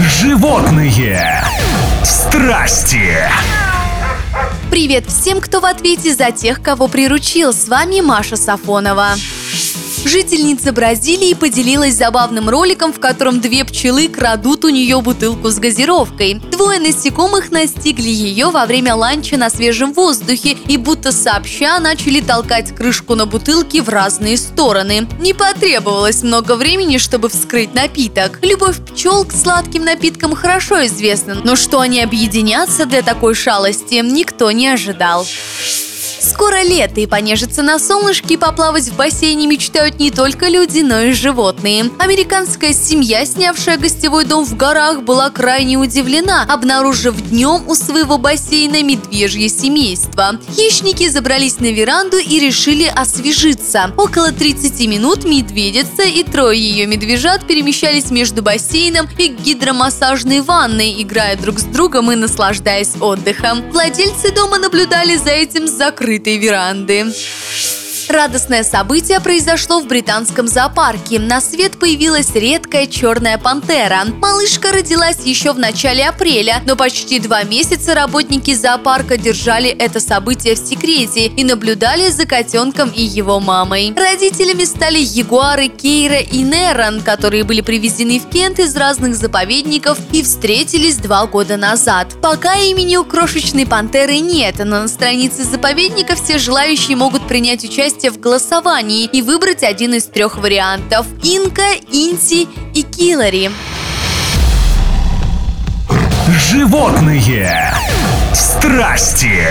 Животные страсти. Привет всем, кто в ответе за тех, кого приручил. С вами Маша Сафонова. Жительница Бразилии поделилась забавным роликом, в котором две пчелы крадут у нее бутылку с газировкой. Двое насекомых настигли ее во время ланча на свежем воздухе и будто сообща начали толкать крышку на бутылке в разные стороны. Не потребовалось много времени, чтобы вскрыть напиток. Любовь пчел к сладким напиткам хорошо известна, но что они объединятся для такой шалости, никто не ожидал. Скоро лето, и понежиться на солнышке и поплавать в бассейне мечтают не только люди, но и животные. Американская семья, снявшая гостевой дом в горах, была крайне удивлена, обнаружив днем у своего бассейна медвежье семейство. Хищники забрались на веранду и решили освежиться. Около 30 минут медведица и трое ее медвежат перемещались между бассейном и гидромассажной ванной, играя друг с другом и наслаждаясь отдыхом. Владельцы дома наблюдали за этим с закрытой веранды. Радостное событие произошло в британском зоопарке. На свет появилась редкая черная пантера. Малышка родилась еще в начале апреля, но почти два месяца работники зоопарка держали это событие в секрете и наблюдали за котенком и его мамой. Родителями стали ягуары Кейра и Нерон, которые были привезены в Кент из разных заповедников и встретились два года назад. Пока имени у крошечной пантеры нет, но на странице заповедника все желающие могут принять участие участие в голосовании и выбрать один из трех вариантов – Инка, Инти и Киллари. Животные страсти.